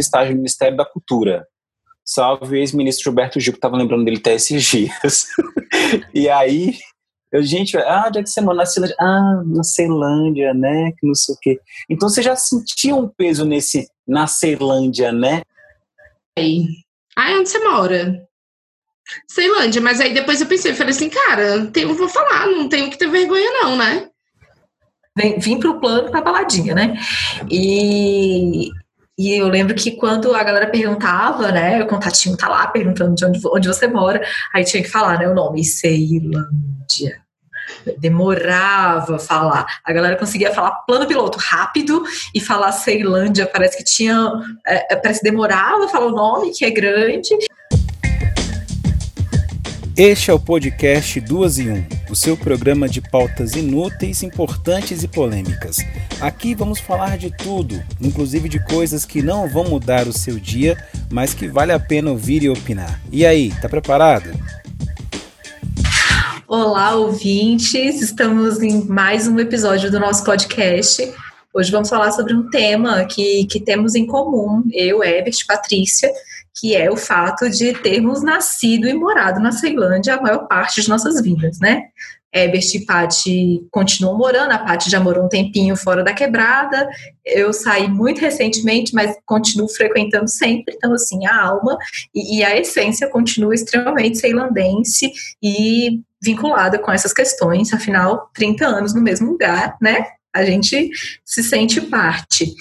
estágio no Ministério da Cultura. Salve o ex-ministro Gilberto Gil, que estava lembrando dele até esses dias. e aí, eu, gente, ah, onde é que você mora? Na Ceilândia. Ah, na Ceilândia, né? Que não sei o quê. Então você já sentiu um peso nesse, na Ceilândia, né? Aí. Ah, onde você mora? Ceilândia, mas aí depois eu pensei, falei assim, cara, eu vou falar, não tenho que ter vergonha não, né? Vim, vim pro plano pra baladinha, né? E, e eu lembro que quando a galera perguntava, né, o contatinho tá lá perguntando de onde, onde você mora, aí tinha que falar, né, o nome, Ceilândia. Demorava falar. A galera conseguia falar plano piloto rápido e falar Ceilândia. Parece que tinha. É, parece que demorava falar o nome, que é grande. Este é o podcast Duas e Um, o seu programa de pautas inúteis, importantes e polêmicas. Aqui vamos falar de tudo, inclusive de coisas que não vão mudar o seu dia, mas que vale a pena ouvir e opinar. E aí, tá preparado? Olá, ouvintes! Estamos em mais um episódio do nosso podcast. Hoje vamos falar sobre um tema que, que temos em comum, eu, Ebert, Patrícia, que é o fato de termos nascido e morado na Ceilândia a maior parte de nossas vidas, né? Ebert e Paty continuam morando, a Paty já morou um tempinho fora da quebrada, eu saí muito recentemente, mas continuo frequentando sempre, então assim, a alma e, e a essência continua extremamente ceilandense e vinculada com essas questões, afinal, 30 anos no mesmo lugar, né? A gente se sente parte.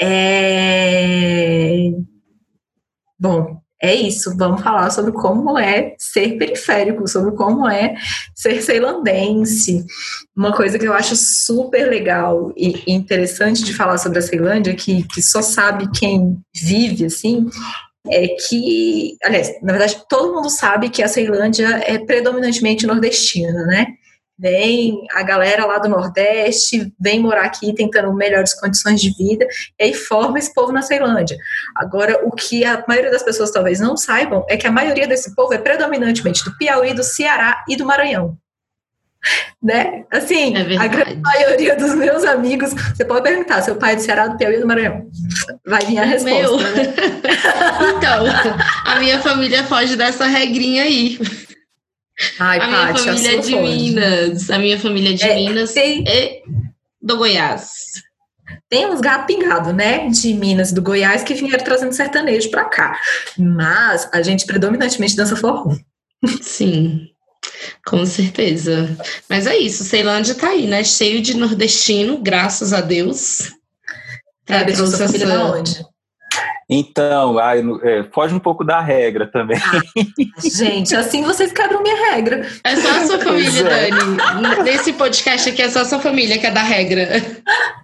É... Bom, é isso. Vamos falar sobre como é ser periférico, sobre como é ser ceilandense. Uma coisa que eu acho super legal e interessante de falar sobre a Ceilândia, que, que só sabe quem vive assim, é que, aliás, na verdade, todo mundo sabe que a Ceilândia é predominantemente nordestina, né? Vem a galera lá do Nordeste, vem morar aqui tentando melhores condições de vida, e aí forma esse povo na Ceilândia. Agora, o que a maioria das pessoas talvez não saibam é que a maioria desse povo é predominantemente do Piauí, do Ceará e do Maranhão. Né? Assim, é a grande maioria dos meus amigos, você pode perguntar, seu pai é do Ceará, do Piauí e do Maranhão. Vai vir a resposta. Meu. Né? então, a minha família foge dessa regrinha aí. Ai, a minha Pátio, família é de Minas. A minha família é de é, Minas tem... e do Goiás. Tem uns gato pingado, né? De Minas e do Goiás que vieram trazendo sertanejo pra cá. Mas a gente predominantemente dança forró. Sim. Com certeza. Mas é isso, Ceilândia tá aí, né? Cheio de nordestino, graças a Deus. É, é sua família essa... onde? Então, ai, é, foge um pouco da regra também. Ah, gente, assim vocês quebram minha regra. É só a sua família, é. Dani. Nesse podcast aqui é só a sua família que é da regra.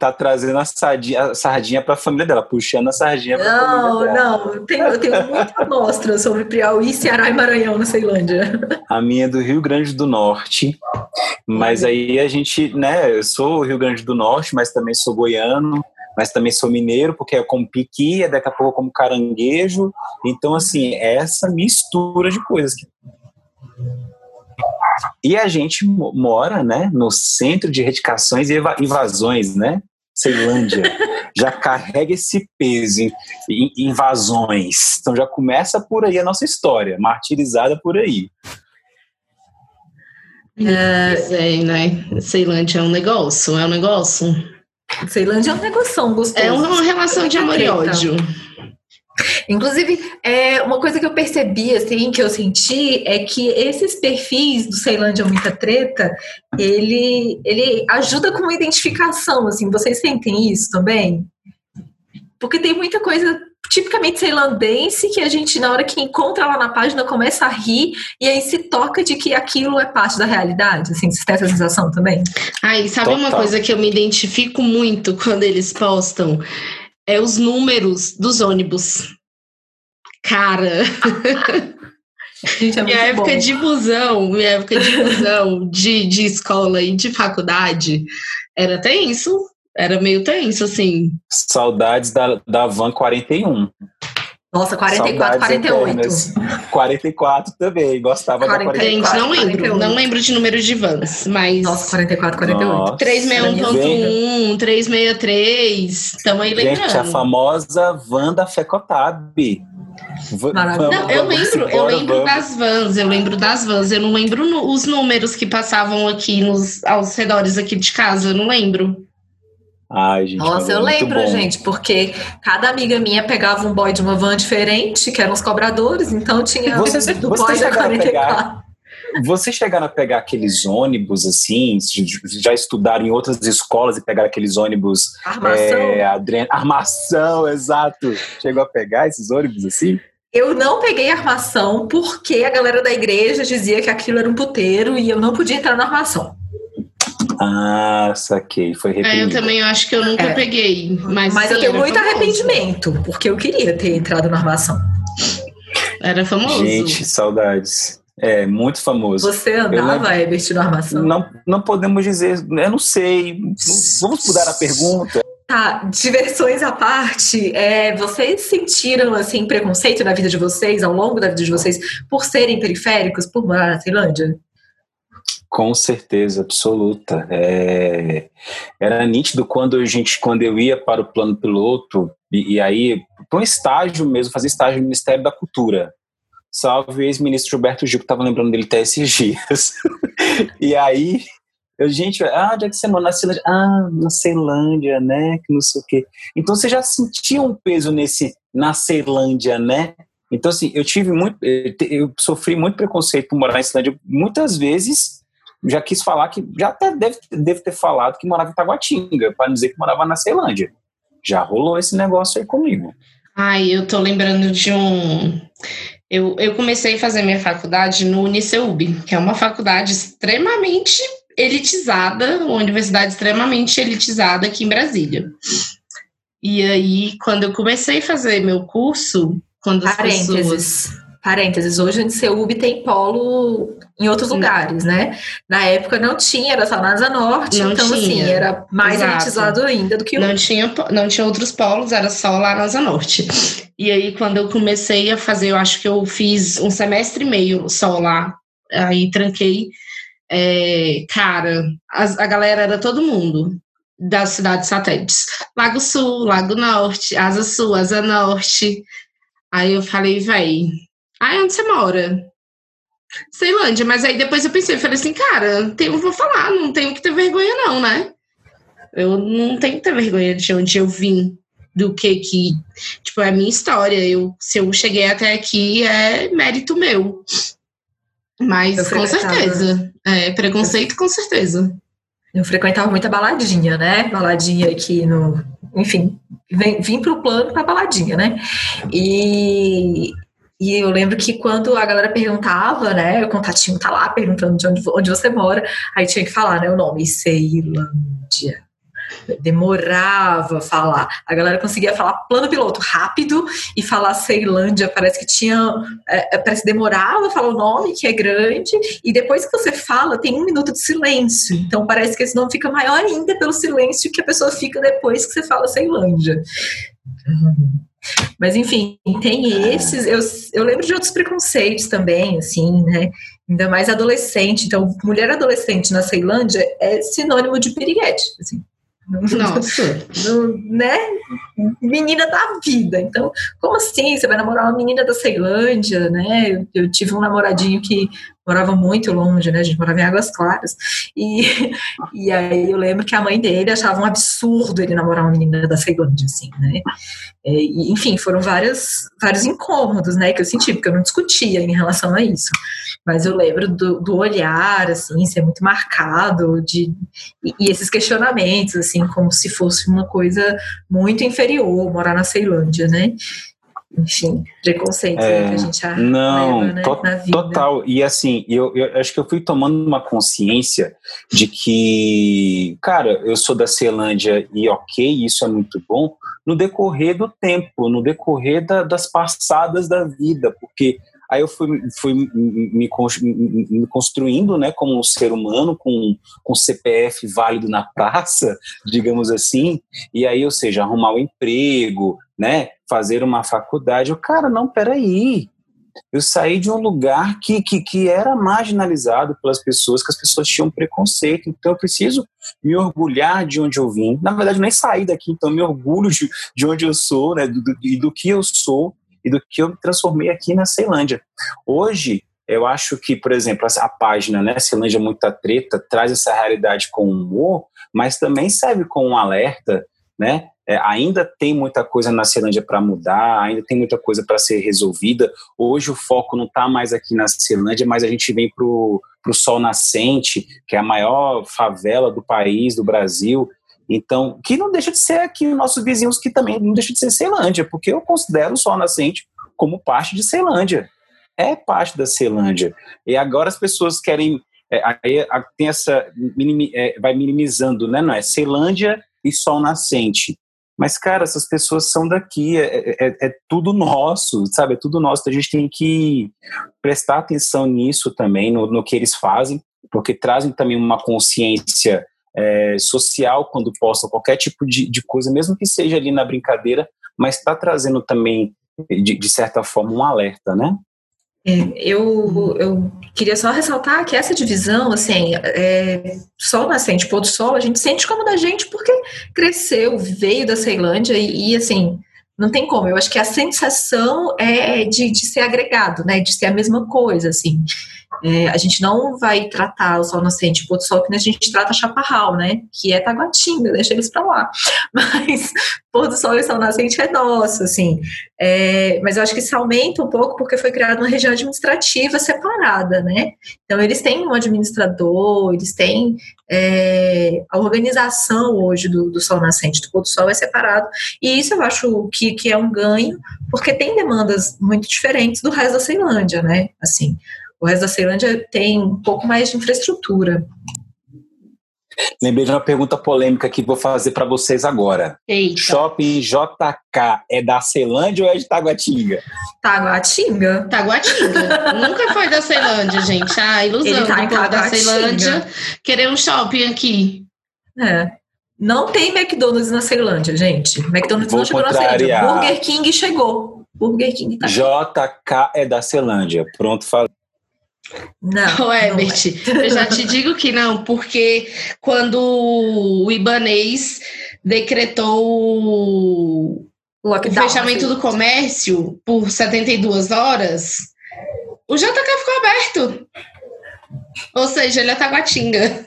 Tá trazendo a sardinha, a sardinha pra família dela, puxando a sardinha pra não, família dela. Não, não. Tenho, tenho muita amostra sobre Piauí, Ceará e Maranhão na Ceilândia. A minha é do Rio Grande do Norte. Mas aí a gente, né, eu sou Rio Grande do Norte, mas também sou goiano mas também sou mineiro, porque é como piqui, é daqui a pouco como caranguejo. Então, assim, é essa mistura de coisas. E a gente mora, né, no centro de retificações e invasões, né? Ceilândia já carrega esse peso em invasões. Então já começa por aí a nossa história, martirizada por aí. É, né? Ceilândia é um negócio, é um negócio. Ceilândia é um negócio gostoso. É uma relação de amor e ódio. Inclusive, é, uma coisa que eu percebi, assim, que eu senti, é que esses perfis do Ceilândia Muita Treta, ele, ele ajuda com a identificação, assim, vocês sentem isso também? Porque tem muita coisa tipicamente ceilandense que a gente, na hora que encontra lá na página, começa a rir e aí se toca de que aquilo é parte da realidade. Assim, você tem essa sensação também? Ai, sabe Total. uma coisa que eu me identifico muito quando eles postam? É os números dos ônibus. Cara. Gente, é minha época bom. de busão, minha época de busão de, de escola e de faculdade era tenso era meio tenso, assim. Saudades da, da Van 41. Nossa, 44, Saudades 48. Eternas. 44 também, gostava 44, da 44. Gente, não lembro, 48. não lembro de números de vans, mas... Nossa, 44, 48. 361.1, 363, estamos aí lembrando. Gente, a famosa van da Fecotab. Maravilha. Não, eu lembro, eu lembro das vans, eu lembro das vans, eu não lembro no, os números que passavam aqui nos aos redores aqui de casa, eu não lembro. Ai, gente, Nossa, eu lembro, bom. gente, porque cada amiga minha pegava um boy de uma van diferente, que eram os cobradores, então tinha vocês, do vocês boy da 44. Pegar, vocês chegaram a pegar aqueles ônibus assim, já estudaram em outras escolas e pegaram aqueles ônibus. Armação. É, adren... Armação, exato. Chegou a pegar esses ônibus assim? Eu não peguei armação porque a galera da igreja dizia que aquilo era um puteiro e eu não podia entrar na armação. Ah, saquei. Foi reprimido. É, eu também acho que eu nunca é. peguei. Mas, mas sim, eu tenho muito famoso. arrependimento, porque eu queria ter entrado na armação. Era famoso. Gente, saudades. É, muito famoso. Você andava, Ebert, na armação? Não, não podemos dizer, eu não sei. Vamos mudar a pergunta. Tá, diversões à parte, é, vocês sentiram assim preconceito na vida de vocês, ao longo da vida de vocês, por serem periféricos, por morar na Tailândia? Com certeza absoluta. É, era nítido quando a gente, quando eu ia para o plano piloto e, e aí para um estágio mesmo, fazer estágio no Ministério da Cultura. Salve o ex-ministro Gilberto Gil, que estava lembrando dele até esses dias. e aí, eu, gente, ah, onde é que você? Na Ceilândia. Ah, na Ceilândia, né? Que não sei o quê. Então você já sentia um peso nesse, na Ceilândia, né? Então, assim, eu tive muito, eu sofri muito preconceito por morar na Ceilândia muitas vezes já quis falar que, já até deve, deve ter falado que morava em Taguatinga, para dizer que morava na Ceilândia. Já rolou esse negócio aí comigo. Ai, eu tô lembrando de um. Eu, eu comecei a fazer minha faculdade no Uniceub, que é uma faculdade extremamente elitizada, uma universidade extremamente elitizada aqui em Brasília. E aí, quando eu comecei a fazer meu curso, quando as Parênteses. pessoas parênteses, hoje a Uniceup tem polo em outros lugares, né? Na época não tinha, era só na Asa Norte, não então assim, tinha. assim, era mais Exato. elitizado ainda do que o... Não tinha, não tinha outros polos, era só lá na Asa Norte. E aí, quando eu comecei a fazer, eu acho que eu fiz um semestre e meio só lá, aí tranquei, é, cara, a, a galera era todo mundo das cidades satélites. Lago Sul, Lago Norte, Asa Sul, Asa Norte. Aí eu falei, véi, ah, onde você mora? Ceilândia, mas aí depois eu pensei, eu falei assim, cara, tenho, vou falar, não tenho que ter vergonha não, né? Eu não tenho que ter vergonha de onde eu vim, do que que, tipo, é a minha história, eu, se eu cheguei até aqui é mérito meu. Mas com certeza, é, preconceito com certeza. Eu frequentava muita baladinha, né? Baladinha aqui no, enfim, vim, vim para o plano para baladinha, né? E e eu lembro que quando a galera perguntava, né, o contatinho tá lá perguntando de onde, onde você mora, aí tinha que falar, né, o nome, Ceilândia. Demorava falar. A galera conseguia falar plano piloto rápido e falar Ceilândia. Parece que tinha. É, é parece que demorava falar o nome, que é grande, e depois que você fala, tem um minuto de silêncio. Então parece que esse nome fica maior ainda pelo silêncio que a pessoa fica depois que você fala Ceilândia. Mas, enfim, tem esses. Eu, eu lembro de outros preconceitos também, assim, né? Ainda mais adolescente. Então, mulher adolescente na Ceilândia é sinônimo de piriguete, assim. Nossa. No, né? Menina da vida. Então, como assim? Você vai namorar uma menina da Ceilândia, né? Eu, eu tive um namoradinho que morava muito longe, né? A gente morava em Águas Claras. E, e aí eu lembro que a mãe dele achava um absurdo ele namorar uma menina da Ceilândia, assim, né? É, e, enfim, foram vários, vários incômodos, né? Que eu senti, porque eu não discutia em relação a isso. Mas eu lembro do, do olhar, assim, ser muito marcado, de, e, e esses questionamentos, assim, como se fosse uma coisa muito inferior morar na Ceilândia, né? enfim, preconceito é, que a gente já não, leva, né, to na vida. Total. E assim, eu, eu acho que eu fui tomando uma consciência de que, cara, eu sou da Ceilândia e ok, isso é muito bom, no decorrer do tempo, no decorrer da, das passadas da vida, porque Aí eu fui, fui me, me, construindo, né, como um ser humano, com, com CPF válido na praça, digamos assim. E aí, ou seja, arrumar um emprego, né, fazer uma faculdade. O cara, não, peraí. Eu saí de um lugar que, que, que era marginalizado pelas pessoas, que as pessoas tinham preconceito. Então eu preciso me orgulhar de onde eu vim. Na verdade, nem saí daqui, então me orgulho de, de onde eu sou, né, do, do, e do que eu sou e do que eu me transformei aqui na Ceilândia. Hoje, eu acho que, por exemplo, a página, né, Ceilândia Muita Treta, traz essa realidade com humor, mas também serve como um alerta, né? É, ainda tem muita coisa na Ceilândia para mudar, ainda tem muita coisa para ser resolvida. Hoje o foco não está mais aqui na Ceilândia, mas a gente vem para o Sol Nascente, que é a maior favela do país, do Brasil, então, que não deixa de ser aqui os nossos vizinhos, que também não deixa de ser Ceilândia, porque eu considero o Sol Nascente como parte de Ceilândia. É parte da Ceilândia. E agora as pessoas querem. É, aí tem essa. Minimi, é, vai minimizando, né? Não é Ceilândia e Sol Nascente. Mas, cara, essas pessoas são daqui, é, é, é, tudo nosso, sabe? É tudo nosso. Então, a gente tem que prestar atenção nisso também, no, no que eles fazem, porque trazem também uma consciência é, social quando posta qualquer tipo de, de coisa, mesmo que seja ali na brincadeira, mas está trazendo também, de, de, certa forma, um alerta, né? É, eu, eu queria só ressaltar que essa divisão, assim, é, sol nascente, pôr do sol, a gente sente como da gente porque cresceu, veio da Ceilândia e, e assim, não tem como. Eu acho que a sensação é de, de ser agregado, né? De ser a mesma coisa, assim. É, a gente não vai tratar o sol nascente pôr do sol que a gente trata chaparral, né? Que é Taguatinga, deixa eles para lá. Mas pôr do sol e sol nascente é nosso, assim. É, mas eu acho que isso aumenta um pouco porque foi criada uma região administrativa separada, né? Então eles têm um administrador, eles têm é, a organização hoje do, do sol nascente, do pôr do sol é separado. E isso eu acho que, que é um ganho, porque tem demandas muito diferentes do resto da Ceilândia, né? Assim, o resto da Ceilândia tem um pouco mais de infraestrutura. Lembrei de uma pergunta polêmica que vou fazer para vocês agora. Eita. Shopping JK é da Ceilândia ou é de Taguatinga? Taguatinga. Taguatinga. Nunca foi da Ceilândia, gente. Ah, ilusão tá do povo da Ceilândia querer um shopping aqui. É. Não tem McDonald's na Ceilândia, gente. McDonald's Vou não chegou contrariar. na Ceilândia. Burger King chegou. Burger King tá JK é da Ceilândia. Pronto, falei. Não, Herbert, não é. eu já te digo que não, porque quando o Ibanês decretou Lockdown, o fechamento assim. do comércio por 72 horas, o JK ficou aberto. Ou seja, ele é Taguatinga.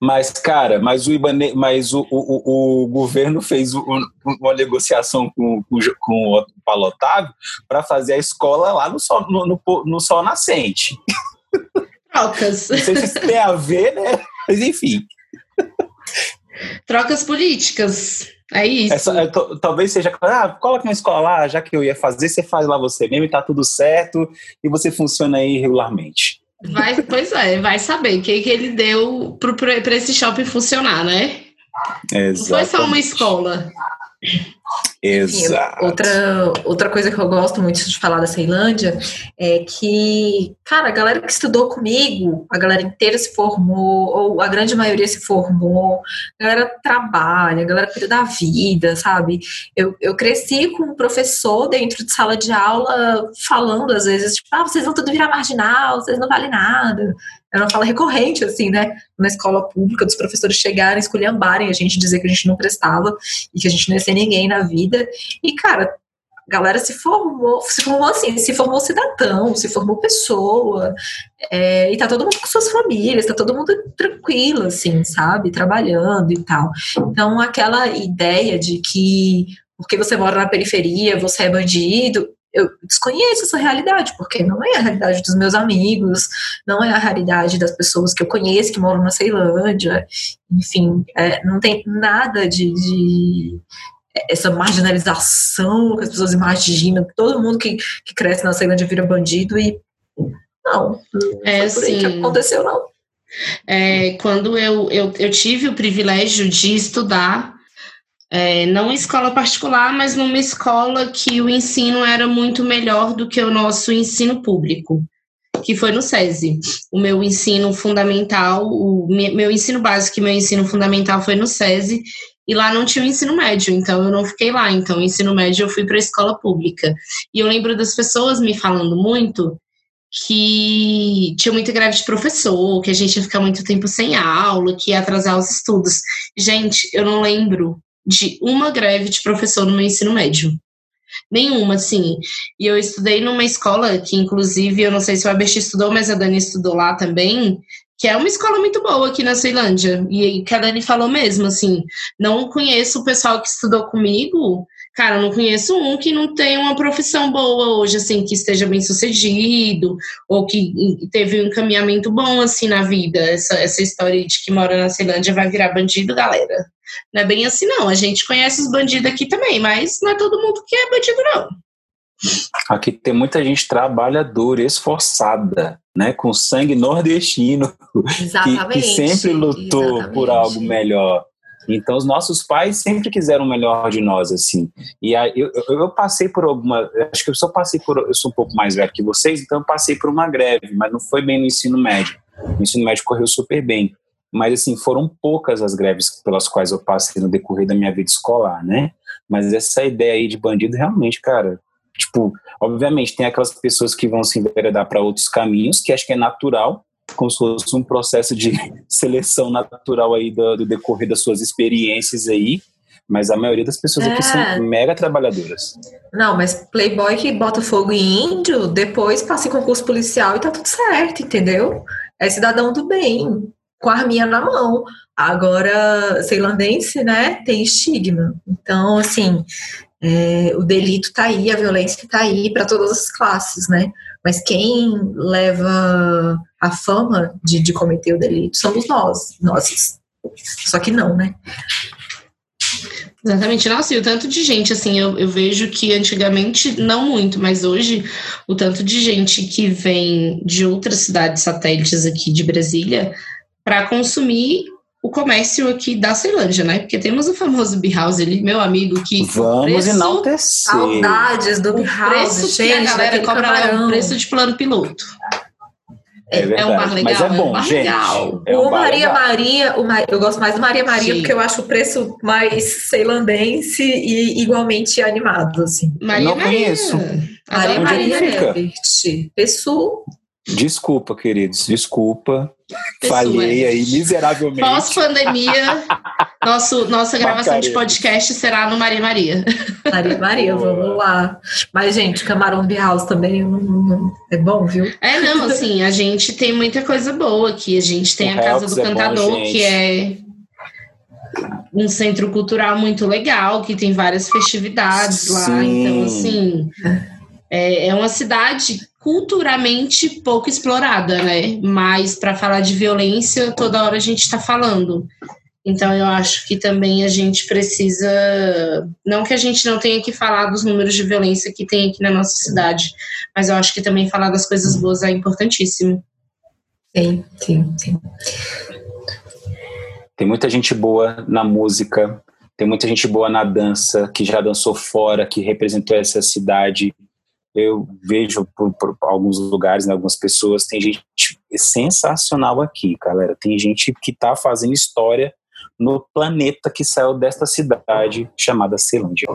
Mas, cara, mas o, Ibane, mas o, o, o governo fez uma negociação com, com, com o Paulo Otávio para fazer a escola lá no sol, no, no, no sol nascente. Trocas. Não sei se isso tem a ver, né? Mas enfim. Trocas políticas. É isso. Essa, é, talvez seja, ah, coloca uma escola lá, já que eu ia fazer, você faz lá você mesmo e tá tudo certo e você funciona aí regularmente. Vai, pois é, vai saber o que, que ele deu para esse shopping funcionar, né? Exato. Não foi só uma escola. Exato. outra, outra coisa que eu gosto muito de falar da Ceilândia é que, cara, a galera que estudou comigo, a galera inteira se formou, ou a grande maioria se formou, a galera trabalha, a galera cuida da vida, sabe? Eu, eu cresci com um professor dentro de sala de aula falando às vezes, tipo, ah, vocês vão tudo virar marginal, vocês não valem nada. Era uma fala recorrente, assim, né? Na escola pública, dos professores chegarem, esculhambarem a gente, dizer que a gente não prestava e que a gente não ia ser ninguém na vida. E, cara, a galera se formou, se formou assim, se formou cidadão, se formou pessoa, é, e tá todo mundo com suas famílias, tá todo mundo tranquilo, assim, sabe? Trabalhando e tal. Então, aquela ideia de que porque você mora na periferia, você é bandido, eu desconheço essa realidade, porque não é a realidade dos meus amigos, não é a realidade das pessoas que eu conheço que moram na Ceilândia, enfim, é, não tem nada de, de, essa marginalização que as pessoas imaginam, todo mundo que, que cresce na Ceilândia vira bandido e não, não é assim, que aconteceu não. É, quando eu, eu, eu tive o privilégio de estudar é, não em escola particular, mas numa escola que o ensino era muito melhor do que o nosso ensino público, que foi no SESI. O meu ensino fundamental, o meu ensino básico e meu ensino fundamental foi no SESI, e lá não tinha o ensino médio, então eu não fiquei lá. Então, ensino médio eu fui para a escola pública. E eu lembro das pessoas me falando muito que tinha muita greve de professor, que a gente ia ficar muito tempo sem aula, que ia atrasar os estudos. Gente, eu não lembro de uma greve de professor no meu ensino médio. Nenhuma, assim. E eu estudei numa escola que, inclusive, eu não sei se o Abert estudou, mas a Dani estudou lá também, que é uma escola muito boa aqui na Ceilândia. E que a Dani falou mesmo, assim, não conheço o pessoal que estudou comigo, cara, não conheço um que não tem uma profissão boa hoje, assim, que esteja bem sucedido, ou que teve um encaminhamento bom, assim, na vida. Essa, essa história de que mora na Ceilândia vai virar bandido, galera. Não é bem assim, não. A gente conhece os bandidos aqui também, mas não é todo mundo que é bandido, não. Aqui tem muita gente trabalhadora, esforçada, né, com sangue nordestino, que, que, sempre lutou exatamente. por algo melhor. Então, os nossos pais sempre quiseram o melhor de nós, assim. E aí, eu, eu, eu, passei por alguma. Acho que eu só passei por. Eu sou um pouco mais velho que vocês, então eu passei por uma greve, mas não foi bem no ensino médio. O ensino médio correu super bem. Mas, assim, foram poucas as greves pelas quais eu passei no decorrer da minha vida escolar, né? Mas essa ideia aí de bandido, realmente, cara, Tipo, obviamente, tem aquelas pessoas que vão se enveredar para outros caminhos, que acho que é natural, como se fosse um processo de seleção natural aí do, do decorrer das suas experiências aí, mas a maioria das pessoas é. aqui são é. mega trabalhadoras. Não, mas playboy que bota fogo em índio, depois passa em concurso policial e tá tudo certo, entendeu? É cidadão do bem, com a arminha na mão. Agora, ceilandense, né, tem estigma. Então, assim, é, o delito está aí, a violência está aí para todas as classes, né? Mas quem leva a fama de, de cometer o delito somos nós, nós. Só que não, né? Exatamente. Nossa, e o tanto de gente, assim, eu, eu vejo que antigamente, não muito, mas hoje, o tanto de gente que vem de outras cidades satélites aqui de Brasília para consumir o comércio aqui da Ceilândia, né? Porque temos o famoso House ali, meu amigo, que. Vamos preço, enaltecer. Saudades do Beehouse, gente. Que a galera cobra lá o preço de plano piloto. É, é, um bar legal. Mas é bom, é um gente. Legal. É um o Maria legal. Maria, o eu gosto mais do Maria Maria Sim. porque eu acho o preço mais ceilandense e igualmente animado, assim. Maria Não Maria. conheço. Maria Maria, Maria Pessoa. Desculpa, queridos, desculpa. Falhei aí miseravelmente. Pós-pandemia, nosso, nossa gravação de podcast será no Maria Maria. Maria Maria, vamos lá. Mas, gente, Camarão de House também é bom, viu? É, não, assim, a gente tem muita coisa boa aqui. A gente tem o a Casa do é Cantador, bom, que é um centro cultural muito legal, que tem várias festividades Sim. lá. Então, assim, é, é uma cidade culturalmente pouco explorada, né? Mas para falar de violência, toda hora a gente está falando. Então eu acho que também a gente precisa, não que a gente não tenha que falar dos números de violência que tem aqui na nossa cidade, mas eu acho que também falar das coisas boas é importantíssimo. Sim, sim, sim. Tem muita gente boa na música, tem muita gente boa na dança, que já dançou fora, que representou essa cidade eu vejo por, por, alguns lugares, né, algumas pessoas, tem gente sensacional aqui, galera. Tem gente que está fazendo história no planeta que saiu desta cidade chamada Ceilândia.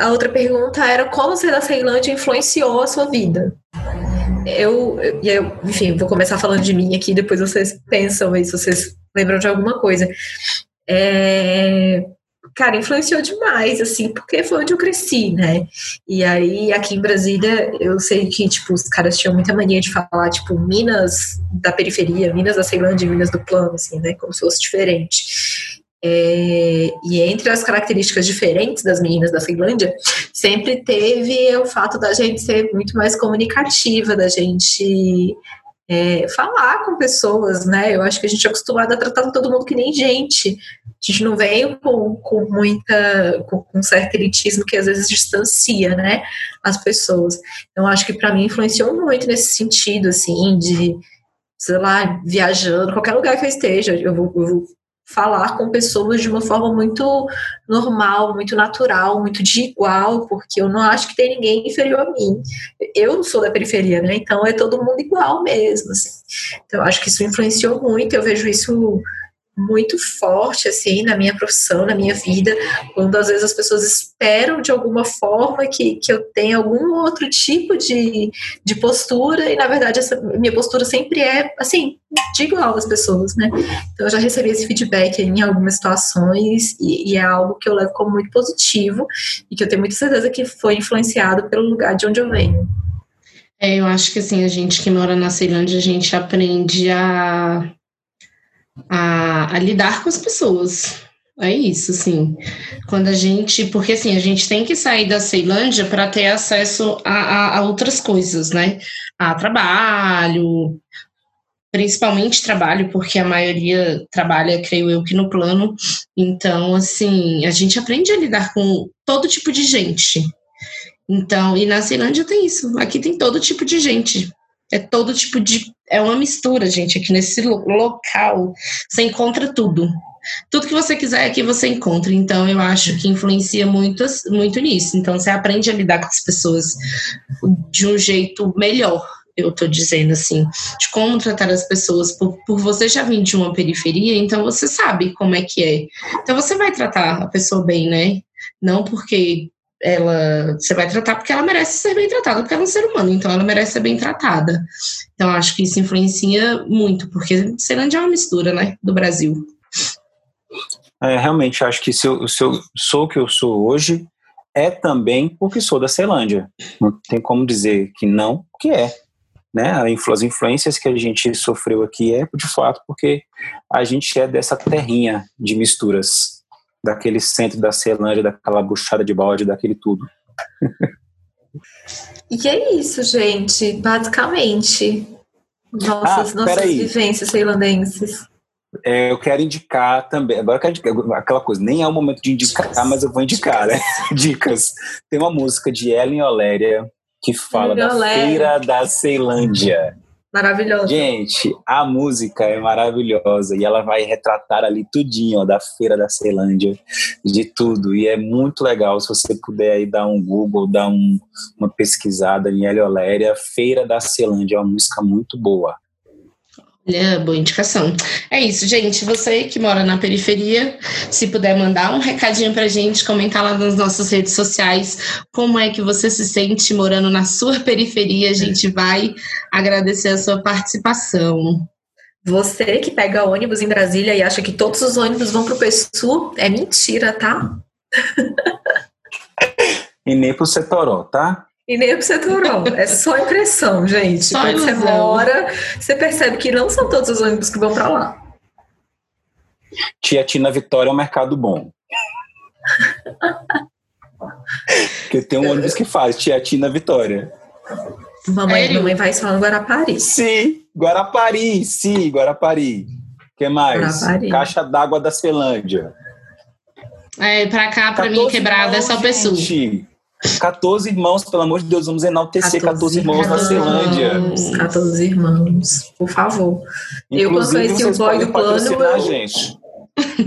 A outra pergunta era como ser da Ceilândia influenciou a sua vida? Eu, eu, enfim, vou começar falando de mim aqui, depois vocês pensam aí se vocês lembram de alguma coisa. É, cara, influenciou demais, assim, porque foi onde eu cresci, né? E aí, aqui em Brasília, eu sei que, tipo, os caras tinham muita mania de falar, tipo, Minas da periferia, Minas da Ceilândia, Minas do plano, assim, né? Como se fosse diferente. É, e entre as características diferentes das meninas da Finlândia, sempre teve o fato da gente ser muito mais comunicativa, da gente é, falar com pessoas, né? Eu acho que a gente é acostumado a tratar todo mundo que nem gente. A gente não vem com, com muita, com, com um certo elitismo que às vezes distancia, né, as pessoas. Então, acho que para mim influenciou muito nesse sentido, assim, de, sei lá, viajando, qualquer lugar que eu esteja, eu vou, eu vou falar com pessoas de uma forma muito normal, muito natural, muito de igual, porque eu não acho que tem ninguém inferior a mim. Eu sou da periferia, né? Então é todo mundo igual mesmo. Assim. Então eu acho que isso influenciou muito. Eu vejo isso muito forte assim na minha profissão, na minha vida, quando às vezes as pessoas esperam de alguma forma que, que eu tenha algum outro tipo de, de postura e na verdade essa minha postura sempre é assim, de igual às pessoas, né? Então eu já recebi esse feedback em algumas situações e, e, é algo que eu levo como muito positivo e que eu tenho muita certeza que foi influenciado pelo lugar de onde eu venho. É, eu acho que assim, a gente que mora na Ceilândia, a gente aprende a a, a lidar com as pessoas. É isso, assim. Quando a gente. Porque, assim, a gente tem que sair da Ceilândia para ter acesso a, a, a, outras coisas, né? A trabalho, principalmente trabalho, porque a maioria trabalha, creio eu, que no plano. Então, assim, a gente aprende a lidar com todo tipo de gente. Então, e na Ceilândia tem isso. Aqui tem todo tipo de gente. É todo tipo de. É uma mistura, gente, aqui nesse local. Você encontra tudo. Tudo que você quiser aqui você encontra. Então, eu acho que influencia muito, muito nisso. Então, você aprende a lidar com as pessoas de um jeito melhor eu tô dizendo assim, de como tratar as pessoas, por, por você já vir de uma periferia, então você sabe como é que é. Então você vai tratar a pessoa bem, né? Não porque ela você vai tratar porque ela merece ser bem tratada, porque ela é um ser humano, então ela merece ser bem tratada. Então acho que isso influencia muito, porque Ceilândia é uma mistura, né, do Brasil. É, realmente acho que se eu, se eu sou o que eu sou hoje é também porque sou da Ceilândia. Não tem como dizer que não, que é. Né? As influências que a gente sofreu aqui é de fato porque a gente é dessa terrinha de misturas daquele centro da Ceilândia, daquela buchada de balde, daquele tudo. E é isso, gente, basicamente. Nossas, ah, nossas vivências ceilandenses. É, eu quero indicar também. Agora eu quero indicar aquela coisa, nem é o momento de indicar, mas eu vou indicar, né? Dicas. Tem uma música de Ellen Oléria que fala Ellen da Oléria. Feira da Ceilândia. Maravilhosa. Gente, a música é maravilhosa e ela vai retratar ali tudinho, ó, da feira da Ceilândia, de tudo. E é muito legal se você puder aí dar um Google, dar um, uma pesquisada em Oléria, Feira da Ceilândia, é uma música muito boa. Olha, boa indicação. É isso, gente. Você que mora na periferia, se puder mandar um recadinho pra gente, comentar lá nas nossas redes sociais como é que você se sente morando na sua periferia, a gente vai agradecer a sua participação. Você que pega ônibus em Brasília e acha que todos os ônibus vão pro PSU, é mentira, tá? e nem pro Setoró, tá? E nem pro setorão. É só impressão, gente. Só Quando ilusão. você mora, você percebe que não são todos os ônibus que vão para lá. Tia Tina Vitória é um mercado bom. Porque tem um ônibus que faz Tia Tina Vitória. Mamãe, mamãe vai só no Guarapari. Sim, Guarapari, sim, Guarapari. O que mais? Guarapari. Caixa d'água da Celândia. É, pra cá, pra mim, quebrada é só pessoa. 14 irmãos, pelo amor de Deus, vamos enaltecer 14, 14 irmãos, na Ceilândia. 14 irmãos, por favor. Inclusive, eu, quando conheci o boy do plano. Eu, gente.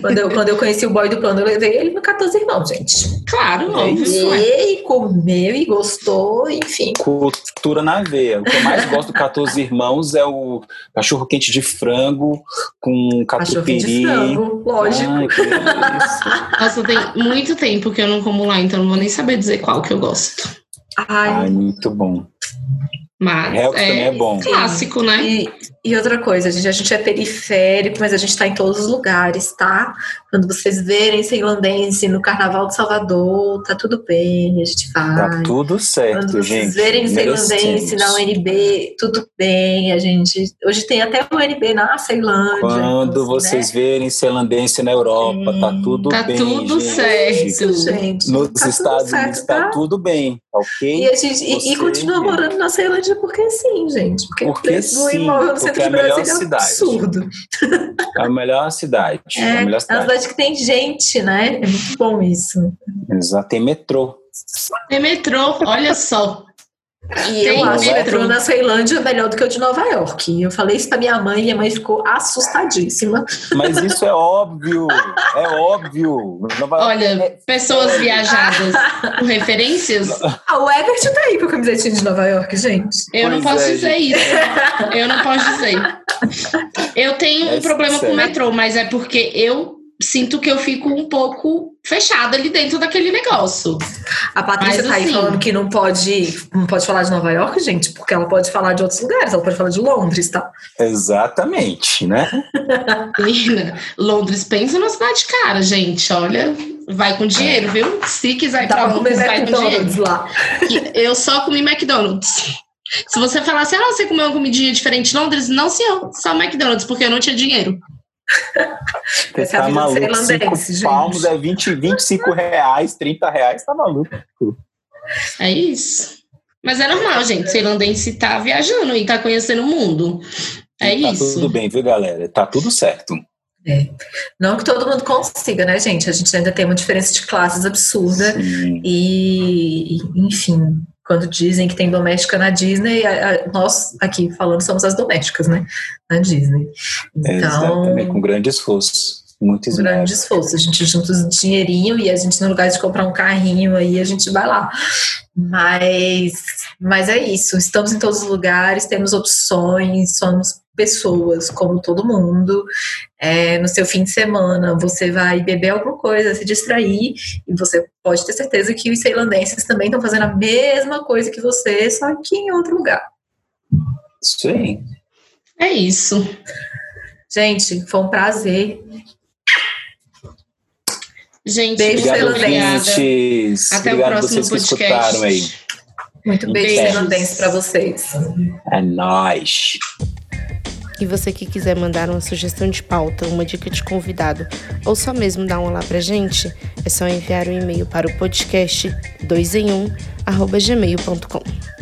Quando eu, quando eu conheci o boy do plano, eu levei ele no 14 irmãos, gente. Claro, é E comeu e gostou, enfim. Cultura na veia. O que eu mais gosto do 14 irmãos é o cachorro quente de frango com catupiry. Cachorro de frango, lógico. Ai, Nossa, tem muito tempo que eu não como lá, então não vou nem saber dizer qual que eu gosto. Ai, Ai muito bom. Mas é, também é bom. clássico, né? E, e outra coisa, a gente, a gente é periférico, mas a gente está em todos os lugares, tá? Quando vocês verem ceilandense no Carnaval de Salvador, tá tudo bem, a gente vai. Tá tudo certo, Quando gente. vocês verem ceilandense na UNB, tudo bem, a gente... Hoje tem até o UNB na Ceilândia. Quando assim, vocês né? verem ceilandense na Europa, tá tudo tá bem, Tá tudo gente. certo. gente. Nos tá Estados Unidos tá? tá? tudo bem, ok? E, a gente, e, e continua morando na Ceilândia porque sim, gente. Porque, porque sim, imóvel no centro é a melhor cidade. É absurdo. É a melhor cidade. É, a melhor cidade. É uma cidade que tem gente, né? É muito bom isso. Exato, tem metrô. Tem metrô, olha só. E eu acho o metrô na Ceilândia melhor do que o de Nova York. Eu falei isso pra minha mãe e minha mãe ficou assustadíssima. Mas isso é óbvio, é óbvio. Nova Olha, é... pessoas viajadas com referências. Ah, o Everett tá aí com a camisetinha de Nova York, gente. Eu pois não posso é, dizer gente. isso. Eu não posso dizer. Eu tenho é um problema sério. com o metrô, mas é porque eu sinto que eu fico um pouco fechada ali dentro daquele negócio. A Patrícia Mas, tá aí assim, falando que não pode, não pode falar de Nova York, gente, porque ela pode falar de outros lugares, ela pode falar de Londres, tá? Exatamente, né? Menina, Londres pensa numa cidade cara, gente, olha, vai com dinheiro, viu? Se quiser ir pra Londres, vai com dinheiro. Lá. Eu só comi McDonald's. Se você falar assim, ah, você comeu uma comidinha diferente em Londres, não, senhor, só McDonald's, porque eu não tinha dinheiro. Você tá maluco, cinco palmos é 20, 25 reais, 30 reais, tá maluco. É isso. Mas é normal, gente. Celandense tá viajando e tá conhecendo o mundo. É tá isso. Tá tudo bem, viu, galera? Tá tudo certo. É. Não que todo mundo consiga, né, gente? A gente ainda tem uma diferença de classes absurda. Sim. E, enfim, quando dizem que tem doméstica na Disney, a, a, nós aqui falando somos as domésticas, né? Na Disney. É, então, exatamente, com grande esforço. Muito esforço. grande esforço. A gente junta um dinheirinho e a gente, no lugar de comprar um carrinho, aí a gente vai lá. Mas, mas é isso. Estamos em todos os lugares, temos opções, somos pessoas, como todo mundo. É, no seu fim de semana, você vai beber alguma coisa, se distrair, e você pode ter certeza que os ceilandenses também estão fazendo a mesma coisa que você, só que em outro lugar. Isso aí. É isso. Gente, foi um prazer. Gente, beijo obrigado, Até obrigado o próximo podcast. Aí. Muito beijo ceilandense para vocês. É nóis. E você que quiser mandar uma sugestão de pauta, uma dica de convidado ou só mesmo dar um olá pra gente, é só enviar um e-mail para o podcast 2 em 1 gmail.com.